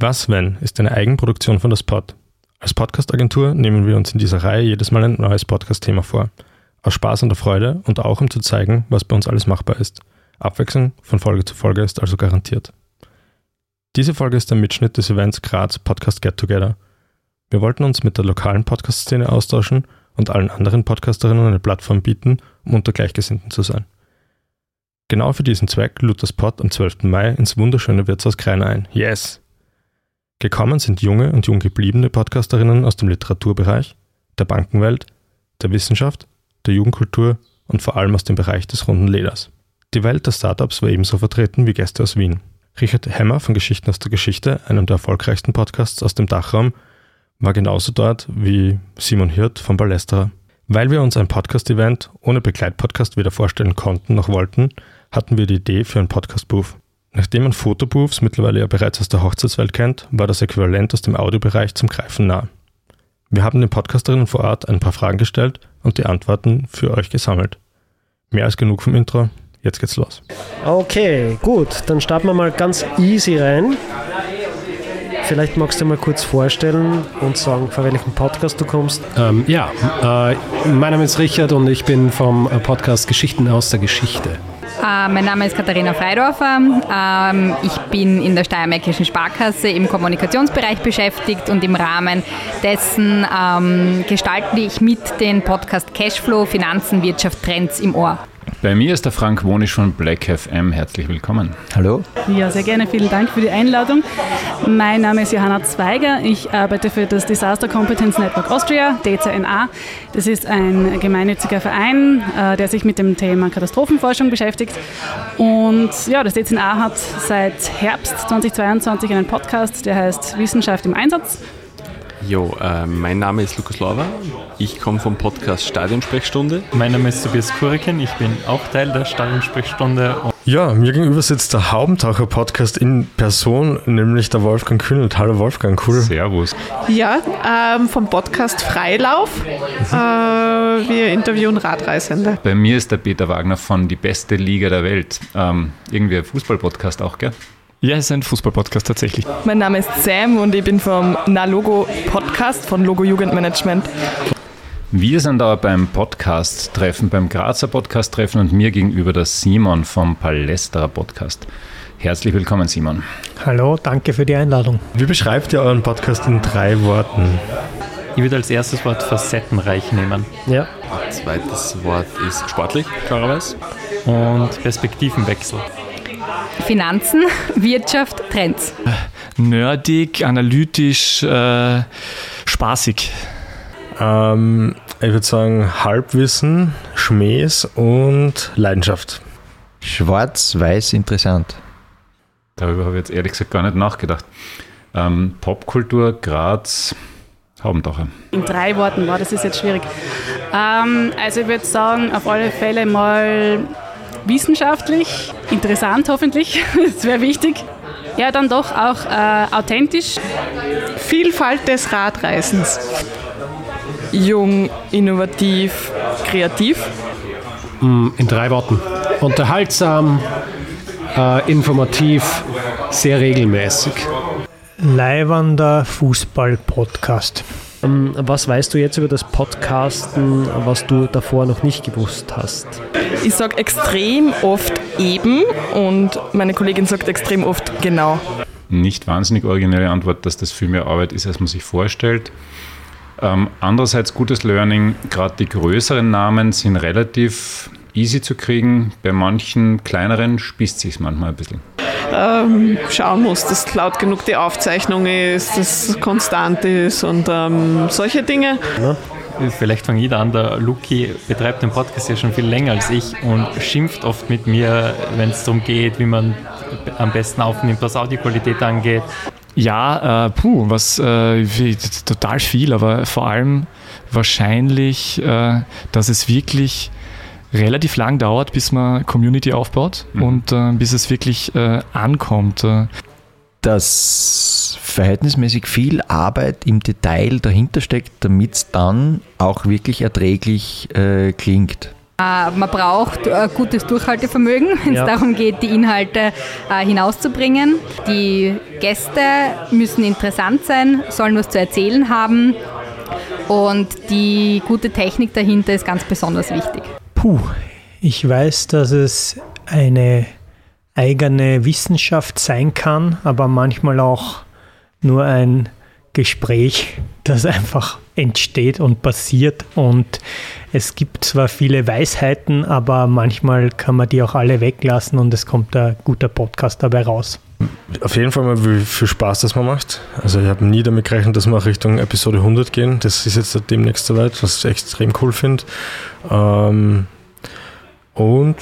Was wenn ist eine Eigenproduktion von das Pod. Als Podcast-Agentur nehmen wir uns in dieser Reihe jedes Mal ein neues Podcast-Thema vor. Aus Spaß und der Freude und auch um zu zeigen, was bei uns alles machbar ist. Abwechslung von Folge zu Folge ist also garantiert. Diese Folge ist ein Mitschnitt des Events Graz Podcast Get Together. Wir wollten uns mit der lokalen Podcast-Szene austauschen und allen anderen Podcasterinnen eine Plattform bieten, um unter Gleichgesinnten zu sein. Genau für diesen Zweck lud das Pod am 12. Mai ins wunderschöne Wirtshaus Kreiner ein. Yes! Gekommen sind junge und jung gebliebene Podcasterinnen aus dem Literaturbereich, der Bankenwelt, der Wissenschaft, der Jugendkultur und vor allem aus dem Bereich des runden Leders. Die Welt der Startups war ebenso vertreten wie Gäste aus Wien. Richard Hemmer von Geschichten aus der Geschichte, einem der erfolgreichsten Podcasts aus dem Dachraum, war genauso dort wie Simon Hirt von Ballesterer. Weil wir uns ein Podcast-Event ohne Begleitpodcast weder vorstellen konnten noch wollten, hatten wir die Idee für ein Podcast-Booth. Nachdem man Fotobooths mittlerweile ja bereits aus der Hochzeitswelt kennt, war das Äquivalent aus dem Audiobereich zum Greifen nah. Wir haben den Podcasterinnen vor Ort ein paar Fragen gestellt und die Antworten für euch gesammelt. Mehr als genug vom Intro, jetzt geht's los. Okay, gut, dann starten wir mal ganz easy rein. Vielleicht magst du mal kurz vorstellen und sagen, von welchem Podcast du kommst. Ähm, ja, äh, mein Name ist Richard und ich bin vom Podcast Geschichten aus der Geschichte. Äh, mein Name ist Katharina Freidorfer. Ähm, ich bin in der Steiermärkischen Sparkasse im Kommunikationsbereich beschäftigt und im Rahmen dessen ähm, gestalte ich mit den Podcast Cashflow, Finanzen, Wirtschaft, Trends im Ohr. Bei mir ist der Frank Wonisch von Black FM. Herzlich willkommen. Hallo. Ja, sehr gerne. Vielen Dank für die Einladung. Mein Name ist Johanna Zweiger. Ich arbeite für das Disaster Competence Network Austria, DZNA. Das ist ein gemeinnütziger Verein, äh, der sich mit dem Thema Katastrophenforschung beschäftigt. Und ja, das DZNA hat seit Herbst 2022 einen Podcast, der heißt Wissenschaft im Einsatz. Jo, äh, mein Name ist Lukas Lorber. Ich komme vom Podcast Stadionsprechstunde. Mein Name ist Tobias Kuriken. Ich bin auch Teil der Stadionsprechstunde. Ja, mir gegenüber sitzt der Haubentaucher-Podcast in Person, nämlich der Wolfgang Kühnelt. Hallo Wolfgang, cool. Servus. Ja, ähm, vom Podcast Freilauf. Äh, wir interviewen Radreisende. Bei mir ist der Peter Wagner von Die beste Liga der Welt. Ähm, irgendwie ein Fußball-Podcast auch, gell? Ja, es ist ein Fußball-Podcast tatsächlich. Mein Name ist Sam und ich bin vom Nalogo Podcast von Logo Jugendmanagement. Wir sind da beim Podcast-Treffen, beim Grazer Podcast-Treffen und mir gegenüber der Simon vom Palästerer Podcast. Herzlich willkommen, Simon. Hallo, danke für die Einladung. Wie beschreibt ihr euren Podcast in drei Worten? Ich würde als erstes Wort facettenreich nehmen. Ja. Zweites Wort ist sportlich, klarerweise. Und Perspektivenwechsel. Finanzen, Wirtschaft, Trends. Nerdig, analytisch, äh, spaßig. Ähm, ich würde sagen Halbwissen, Schmähs und Leidenschaft. Schwarz-Weiß interessant. Darüber habe ich jetzt ehrlich gesagt gar nicht nachgedacht. Ähm, Popkultur, Graz, Haubentaucher. In drei Worten, wow, das ist jetzt schwierig. Ähm, also ich würde sagen, auf alle Fälle mal wissenschaftlich, interessant hoffentlich, das wäre wichtig. Ja, dann doch auch äh, authentisch. Vielfalt des Radreisens. Jung, innovativ, kreativ. Mm, In drei Worten. Unterhaltsam, äh, informativ, sehr regelmäßig. Leiwander Fußball-Podcast. Ähm, Was weißt du jetzt über das Podcasten, was du davor noch nicht gewusst hast? Ich sage extrem oft eben und meine Kollegin sagt extrem oft genau. Nicht wahnsinnig originelle Antwort, dass das viel mehr Arbeit ist, als man sich vorstellt. Ähm, andererseits gutes Learning, gerade die größeren Namen sind relativ easy zu kriegen. Bei manchen kleineren spießt sich manchmal ein bisschen. Ähm, schauen muss, dass laut genug die Aufzeichnung ist, dass es konstant ist und ähm, solche Dinge. Vielleicht fange ich da an. Der Luki betreibt den Podcast ja schon viel länger als ich und schimpft oft mit mir, wenn es darum geht, wie man am besten aufnimmt, was Audioqualität angeht. Ja, äh, puh, was äh, total viel, aber vor allem wahrscheinlich, äh, dass es wirklich relativ lang dauert, bis man Community aufbaut und äh, bis es wirklich äh, ankommt. Äh, Dass verhältnismäßig viel Arbeit im Detail dahinter steckt, damit es dann auch wirklich erträglich äh, klingt. Äh, man braucht äh, gutes Durchhaltevermögen, wenn es Ja. darum geht, die Inhalte hinauszubringen. Die Gäste müssen interessant sein, sollen was zu erzählen haben und die gute Technik dahinter ist ganz besonders wichtig. Puh, ich weiß, dass es eine eigene Wissenschaft sein kann, aber manchmal auch nur ein Gespräch, das einfach entsteht und passiert. Und es gibt zwar viele Weisheiten, aber manchmal kann man die auch alle weglassen und es kommt ein guter Podcast dabei raus. Auf jeden Fall mal, wie viel Spaß das man macht. Also ich habe nie damit gerechnet, dass wir Richtung Episode 100 gehen. Das ist jetzt demnächst soweit, was ich extrem cool finde. Ähm, und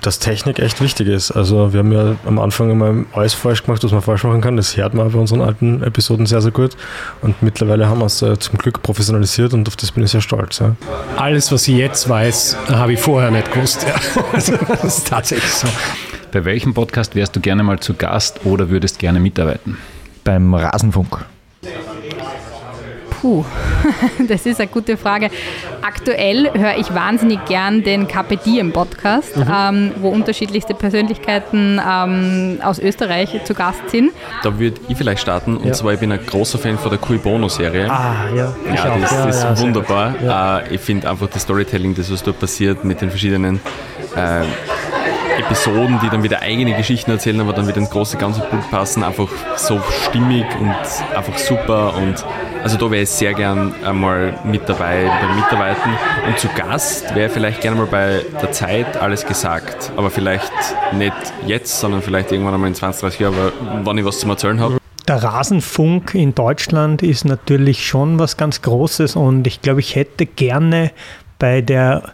dass Technik echt wichtig ist. Also wir haben ja am Anfang immer alles falsch gemacht, was man falsch machen kann. Das hört man bei unseren alten Episoden sehr, sehr gut. Und mittlerweile haben wir es äh, zum Glück professionalisiert und auf das bin ich sehr stolz. Ja. Alles, was ich jetzt weiß, habe ich vorher nicht gewusst. Ja. Das ist tatsächlich so. Bei welchem Podcast wärst du gerne mal zu Gast oder würdest gerne mitarbeiten? Beim Rasenfunk. Puh, das ist eine gute Frage. Aktuell höre ich wahnsinnig gern den Carpe Diem Podcast, ähm, wo unterschiedlichste Persönlichkeiten ähm, aus Österreich zu Gast sind. Da würde ich vielleicht starten. Und Ja. zwar, ich bin ein großer Fan von der Cui Bono-Serie. Ah, ja. ich Ja, das, Ja, das ist ja, wunderbar. Äh, ich finde einfach das Storytelling, das was dort passiert mit den verschiedenen äh, Episoden, die dann wieder eigene Geschichten erzählen, aber dann wieder ins große ganze Bild passen, einfach so stimmig und einfach super. Und also da wäre ich sehr gern einmal mit dabei beim Mitarbeiten. Und zu Gast wäre vielleicht gerne mal bei der Zeit alles gesagt, aber vielleicht nicht jetzt, sondern vielleicht irgendwann einmal in 20, 30 Jahren, wann ich was zum Erzählen habe. Der Rasenfunk in Deutschland ist natürlich schon was ganz Großes und ich glaube, ich hätte gerne bei der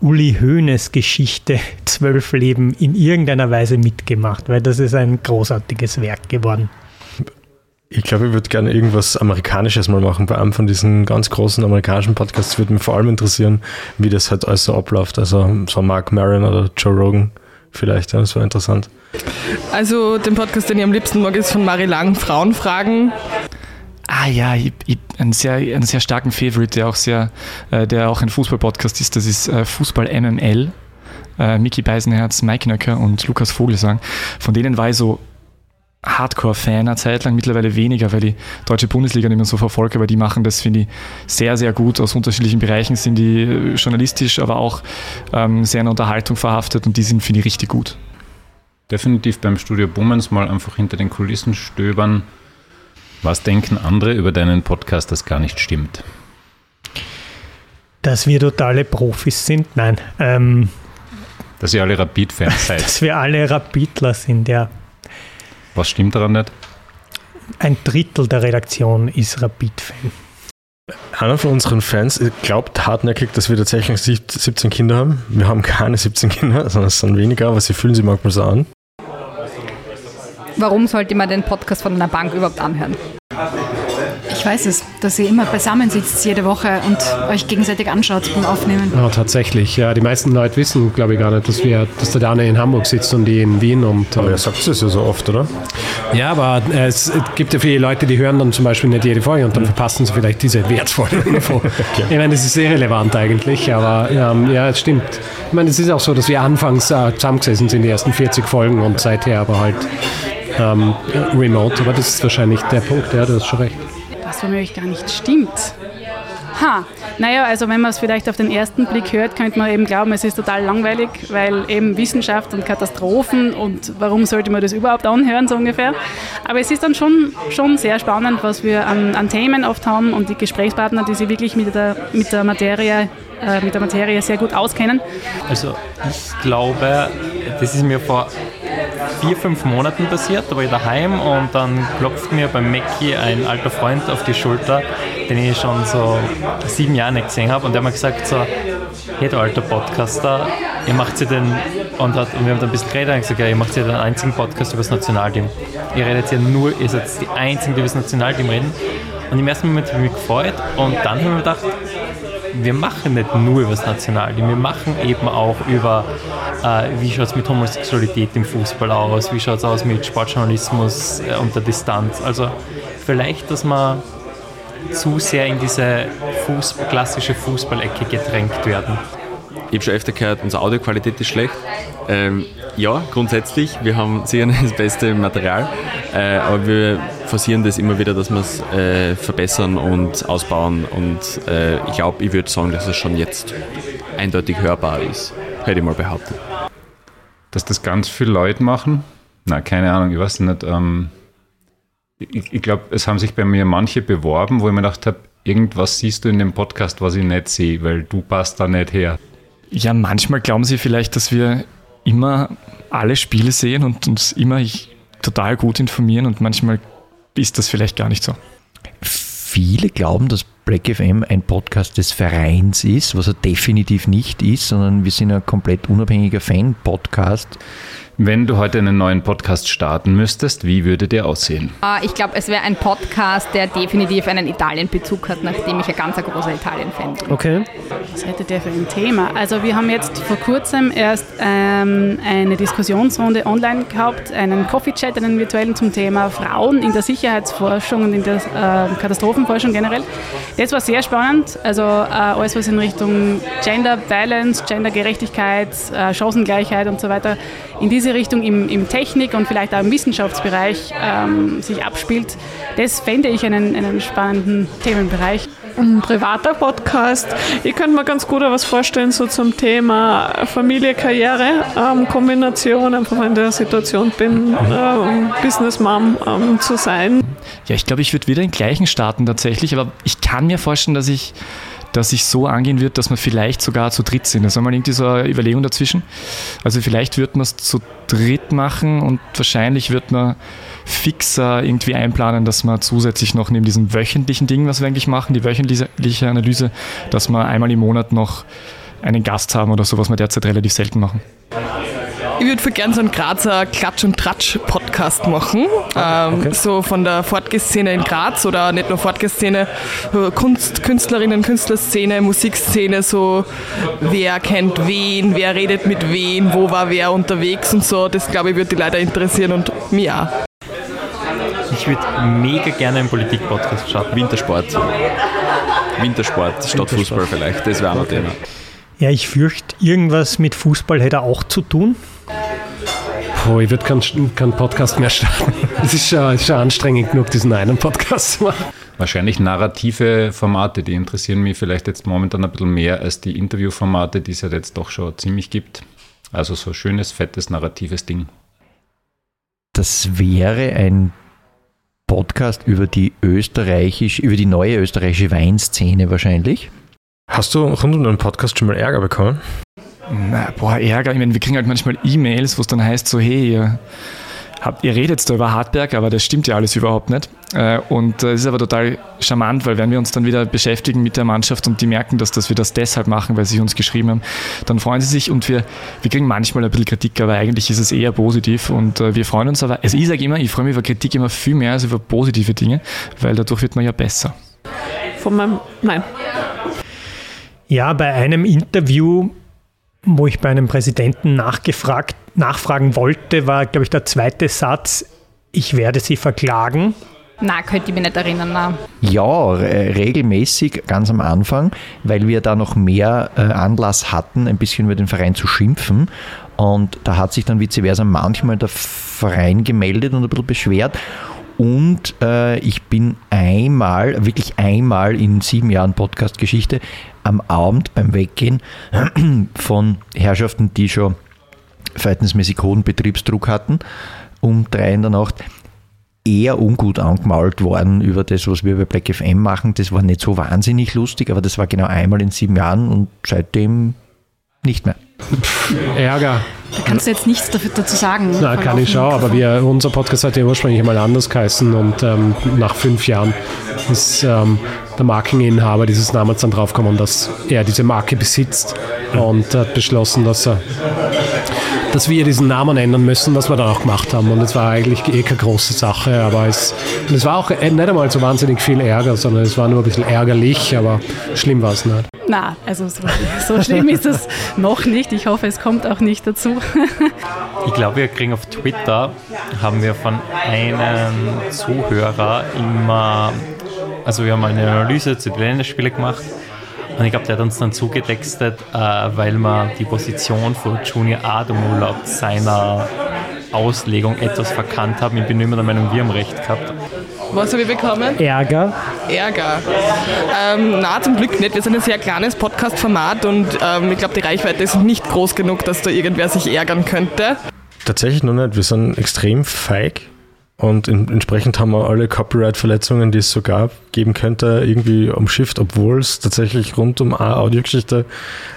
Uli Hoeneß Geschichte Zwölf Leben in irgendeiner Weise mitgemacht, weil das ist ein großartiges Werk geworden. Ich glaube, ich würde gerne irgendwas Amerikanisches mal machen. Bei einem von diesen ganz großen amerikanischen Podcasts würde mich vor allem interessieren, wie das halt alles so abläuft. Also so Mark Maron oder Joe Rogan vielleicht, ja, das wäre interessant. Also den Podcast, den ich am liebsten mag, ist von Marie Lang, Frauenfragen. Ah ja, ich, ich, einen, sehr, einen sehr starken Favorite, der auch sehr, äh, der auch ein Fußball-Podcast ist, das ist äh, Fußball MML. Äh, Mickey Beisenherz, Mike Nöcker und Lukas Vogelsang. Von denen war ich so Hardcore-Fan eine Zeit lang, mittlerweile weniger, weil ich deutsche Bundesliga nicht mehr so verfolge, aber die machen das, finde ich, sehr, sehr gut. Aus unterschiedlichen Bereichen sind die äh, journalistisch, aber auch ähm, sehr in Unterhaltung verhaftet und die sind, finde ich, richtig gut. Definitiv beim Studio Bummens mal einfach hinter den Kulissen stöbern. Was denken andere über deinen Podcast, das gar nicht stimmt? Dass wir totale Profis sind, nein. Ähm, Dass ihr alle Rapid-Fans seid. dass wir alle Rapidler sind, ja. Was stimmt daran nicht? Ein Drittel der Redaktion ist Rapid-Fan. Einer von unseren Fans glaubt hartnäckig, dass wir tatsächlich 17 Kinder haben. Wir haben keine 17 Kinder, sondern es sind weniger, aber sie fühlen sich manchmal so an. Warum sollte man den Podcast von einer Bank überhaupt anhören? Ich weiß es, dass ihr immer beisammen sitzt jede Woche und euch gegenseitig anschaut beim Aufnehmen. Ja, tatsächlich. Ja, die meisten Leute wissen, glaube ich, gar nicht, dass, wir, dass der Dane in Hamburg sitzt und die in Wien. Und, aber er sagt es ja so oft, oder? Ja, aber äh, es gibt ja viele Leute, die hören dann zum Beispiel nicht jede Folge und dann verpassen sie vielleicht diese wertvolle Info. Ich meine, das ist sehr relevant eigentlich, aber ähm, ja, es stimmt. Ich meine, es ist auch so, dass wir anfangs äh, zusammengesessen sind, die ersten 40 Folgen und seither aber halt ähm, remote. Aber das ist wahrscheinlich der Punkt, ja, du hast schon recht. Was womöglich gar nicht stimmt. Ha, naja, also wenn man es vielleicht auf den ersten Blick hört, könnte man eben glauben, es ist total langweilig, weil eben Wissenschaft und Katastrophen und warum sollte man das überhaupt anhören, so ungefähr. Aber es ist dann schon, schon sehr spannend, was wir an, an Themen oft haben und die Gesprächspartner, die sich wirklich mit der, mit der, Materie, äh, mit der Materie sehr gut auskennen. Also ich glaube, das ist mir vor vier, fünf Monaten passiert. Da war ich daheim und dann klopft mir beim Mackie ein alter Freund auf die Schulter, den ich schon so sieben Jahre nicht gesehen habe. Und der hat mir gesagt so, hey du alter Podcaster, ihr macht sie den, und, hat, und wir haben dann ein bisschen geredet und gesagt, ja, ihr macht ja den einzigen Podcast über das Nationalteam. Ihr redet ja nur, ihr seid die einzigen, die über das Nationalteam reden. Und im ersten Moment habe ich mich gefreut und dann habe ich mir gedacht, wir machen nicht nur über das Nationalteam, wir machen eben auch über, äh, wie schaut es mit Homosexualität im Fußball aus, wie schaut es aus mit Sportjournalismus äh, unter Distanz. Also vielleicht, dass man zu sehr in diese Fußball, klassische Fußballecke gedrängt werden. Ich habe schon öfter gehört, unsere Audioqualität ist schlecht. Ähm, ja, grundsätzlich, wir haben sicher das beste Material, äh, aber wir forcieren das immer wieder, dass wir es äh, verbessern und ausbauen und äh, ich glaube, ich würde sagen, dass es schon jetzt eindeutig hörbar ist, hätte ich mal behauptet. Dass das ganz viele Leute machen? Na, keine Ahnung, ich weiß nicht. Ähm, ich, ich glaube, es haben sich bei mir manche beworben, wo ich mir gedacht habe, irgendwas siehst du in dem Podcast, was ich nicht sehe, weil du passt da nicht her. Ja, manchmal glauben sie vielleicht, dass wir immer alle Spiele sehen und uns immer total gut informieren und manchmal ist das vielleicht gar nicht so. Viele glauben, dass Black FM ein Podcast des Vereins ist, was er definitiv nicht ist, sondern wir sind ein komplett unabhängiger Fan-Podcast. Wenn du heute einen neuen Podcast starten müsstest, wie würde der aussehen? Äh, ich glaube, es wäre ein Podcast, der definitiv einen Italien-Bezug hat, nachdem ich ein ganz großer Italien-Fan bin. Okay. Was hätte der für ein Thema? Also wir haben jetzt vor kurzem erst ähm, eine Diskussionsrunde online gehabt, einen Coffee-Chat, einen virtuellen zum Thema Frauen in der Sicherheitsforschung und in der äh, Katastrophenforschung generell. Das war sehr spannend. Also äh, alles, was in Richtung Gender Balance, Gendergerechtigkeit, äh, Chancengleichheit und so weiter in diese Richtung im, im Technik- und vielleicht auch im Wissenschaftsbereich ähm, sich abspielt, das fände ich einen, einen spannenden Themenbereich. Ein privater Podcast. Ich könnte mir ganz gut was vorstellen, so zum Thema Familie, Karriere, ähm, Kombination, einfach in der Situation bin, äh, Business Mom ähm, zu sein. Ja, ich glaube, ich würde wieder den gleichen starten tatsächlich, aber ich kann mir vorstellen, dass ich dass ich so angehen wird, dass wir vielleicht sogar zu dritt sind. Das ist mal irgendwie so eine Überlegung dazwischen. Also vielleicht wird man es zu dritt machen und wahrscheinlich wird man fixer irgendwie einplanen, dass man zusätzlich noch neben diesem wöchentlichen Ding, was wir eigentlich machen, die wöchentliche Analyse, dass wir einmal im Monat noch einen Gast haben oder so, was wir derzeit relativ selten machen. Ich würde für gern so einen Grazer Klatsch- und Tratsch-Podcast machen. Ähm, okay. So von der Fortgeszene in Graz oder nicht nur Fortgeszene, äh, Kunst, Künstlerinnen, Künstlerszene, Musikszene, so wer kennt wen, wer redet mit wen, wo war wer unterwegs und so. Das glaube ich würde die Leute interessieren und mir auch. Ich würde mega gerne einen Politik-Podcast starten. Wintersport. Wintersport statt. Fußball vielleicht, das wäre auch okay. ein Thema. Ja, ich fürchte, irgendwas mit Fußball hätte er auch zu tun. Puh, ich würde keinen kein Podcast mehr starten. Es ist schon, ist schon anstrengend genug, diesen einen Podcast zu machen. Wahrscheinlich narrative Formate, die interessieren mich vielleicht jetzt momentan ein bisschen mehr als die Interviewformate, die es ja jetzt doch schon ziemlich gibt. Also so schönes, fettes, narratives Ding. Das wäre ein Podcast über die österreichisch, über die neue österreichische Weinszene wahrscheinlich. Hast du rund um den Podcast schon mal Ärger bekommen? Na, boah, Ärger. Ich meine, wir kriegen halt manchmal E-Mails, wo es dann heißt, so, hey, ihr, habt, ihr redet da über Hartberg, aber das stimmt ja alles überhaupt nicht. Äh, und das ist aber total charmant, weil wenn wir uns dann wieder beschäftigen mit der Mannschaft und die merken, dass, dass wir das deshalb machen, weil sie uns geschrieben haben, dann freuen sie sich und wir, wir kriegen manchmal ein bisschen Kritik, aber eigentlich ist es eher positiv und äh, wir freuen uns aber, also ich sage immer, ich freue mich über Kritik immer viel mehr als über positive Dinge, weil dadurch wird man ja besser. Von meinem, nein, ja, bei einem Interview, wo ich bei einem Präsidenten nachgefragt, nachfragen wollte, war, glaube ich, der zweite Satz, ich werde Sie verklagen. Na, könnte ich mich nicht erinnern. Na. Ja, regelmäßig, ganz am Anfang, weil wir da noch mehr äh, Anlass hatten, ein bisschen über den Verein zu schimpfen. Und da hat sich dann vice versa manchmal der Verein gemeldet und ein bisschen beschwert. Und äh, ich bin einmal, wirklich einmal in sieben Jahren Podcast-Geschichte, am Abend beim Weggehen von Herrschaften, die schon verhältnismäßig hohen Betriebsdruck hatten, um drei in der Nacht eher ungut angemalt worden über das, was wir bei Black FM machen. Das war nicht so wahnsinnig lustig, aber das war genau einmal in sieben Jahren und seitdem nicht mehr. Ärger. Da kannst du jetzt nichts dazu sagen. Na, kann ich schon, aber wir, unser Podcast hat ja ursprünglich mal anders geheißen und ähm, nach fünf Jahren ist ähm, der Markeninhaber dieses Namens dann draufgekommen, dass er diese Marke besitzt und hat beschlossen, dass er dass wir diesen Namen ändern müssen, was wir dann auch gemacht haben. Und es war eigentlich eh keine große Sache, aber es, es war auch nicht einmal so wahnsinnig viel Ärger, sondern es war nur ein bisschen ärgerlich, aber schlimm war es nicht. Na, also so, so schlimm ist es noch nicht. Ich hoffe, es kommt auch nicht dazu. ich glaube, wir kriegen auf Twitter, haben wir von einem Zuhörer immer, also wir haben eine Analyse zu den Länderspielen gemacht Und ich glaube, der hat uns dann zugetextet, äh, weil man die Position von Junior Adamu laut seiner Auslegung etwas verkannt haben. Ich bin immer der Meinung, wir haben recht gehabt. Was habe ich bekommen? Ärger. Ärger. Ähm, na, zum Glück nicht. Wir sind ein sehr kleines Podcast-Format und ähm, ich glaube, die Reichweite ist nicht groß genug, dass da irgendwer sich ärgern könnte. Tatsächlich noch nicht. Wir sind extrem feig und in, entsprechend haben wir alle Copyright-Verletzungen, die es so gab, geben könnte, irgendwie umschifft, obwohl es tatsächlich rund um eine Audiogeschichte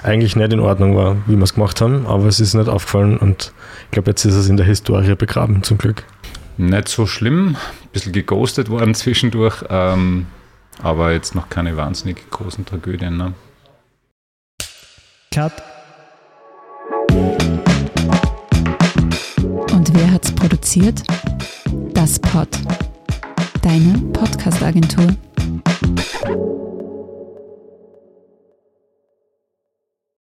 eigentlich nicht in Ordnung war, wie wir es gemacht haben. Aber es ist nicht aufgefallen und ich glaube, jetzt ist es in der Historie begraben, zum Glück. Nicht so schlimm, ein bisschen geghostet worden zwischendurch, ähm, aber jetzt noch keine wahnsinnig großen Tragödien. Ne? Cut. Und wer hat's produziert? Das Pod. Deine Podcast-Agentur.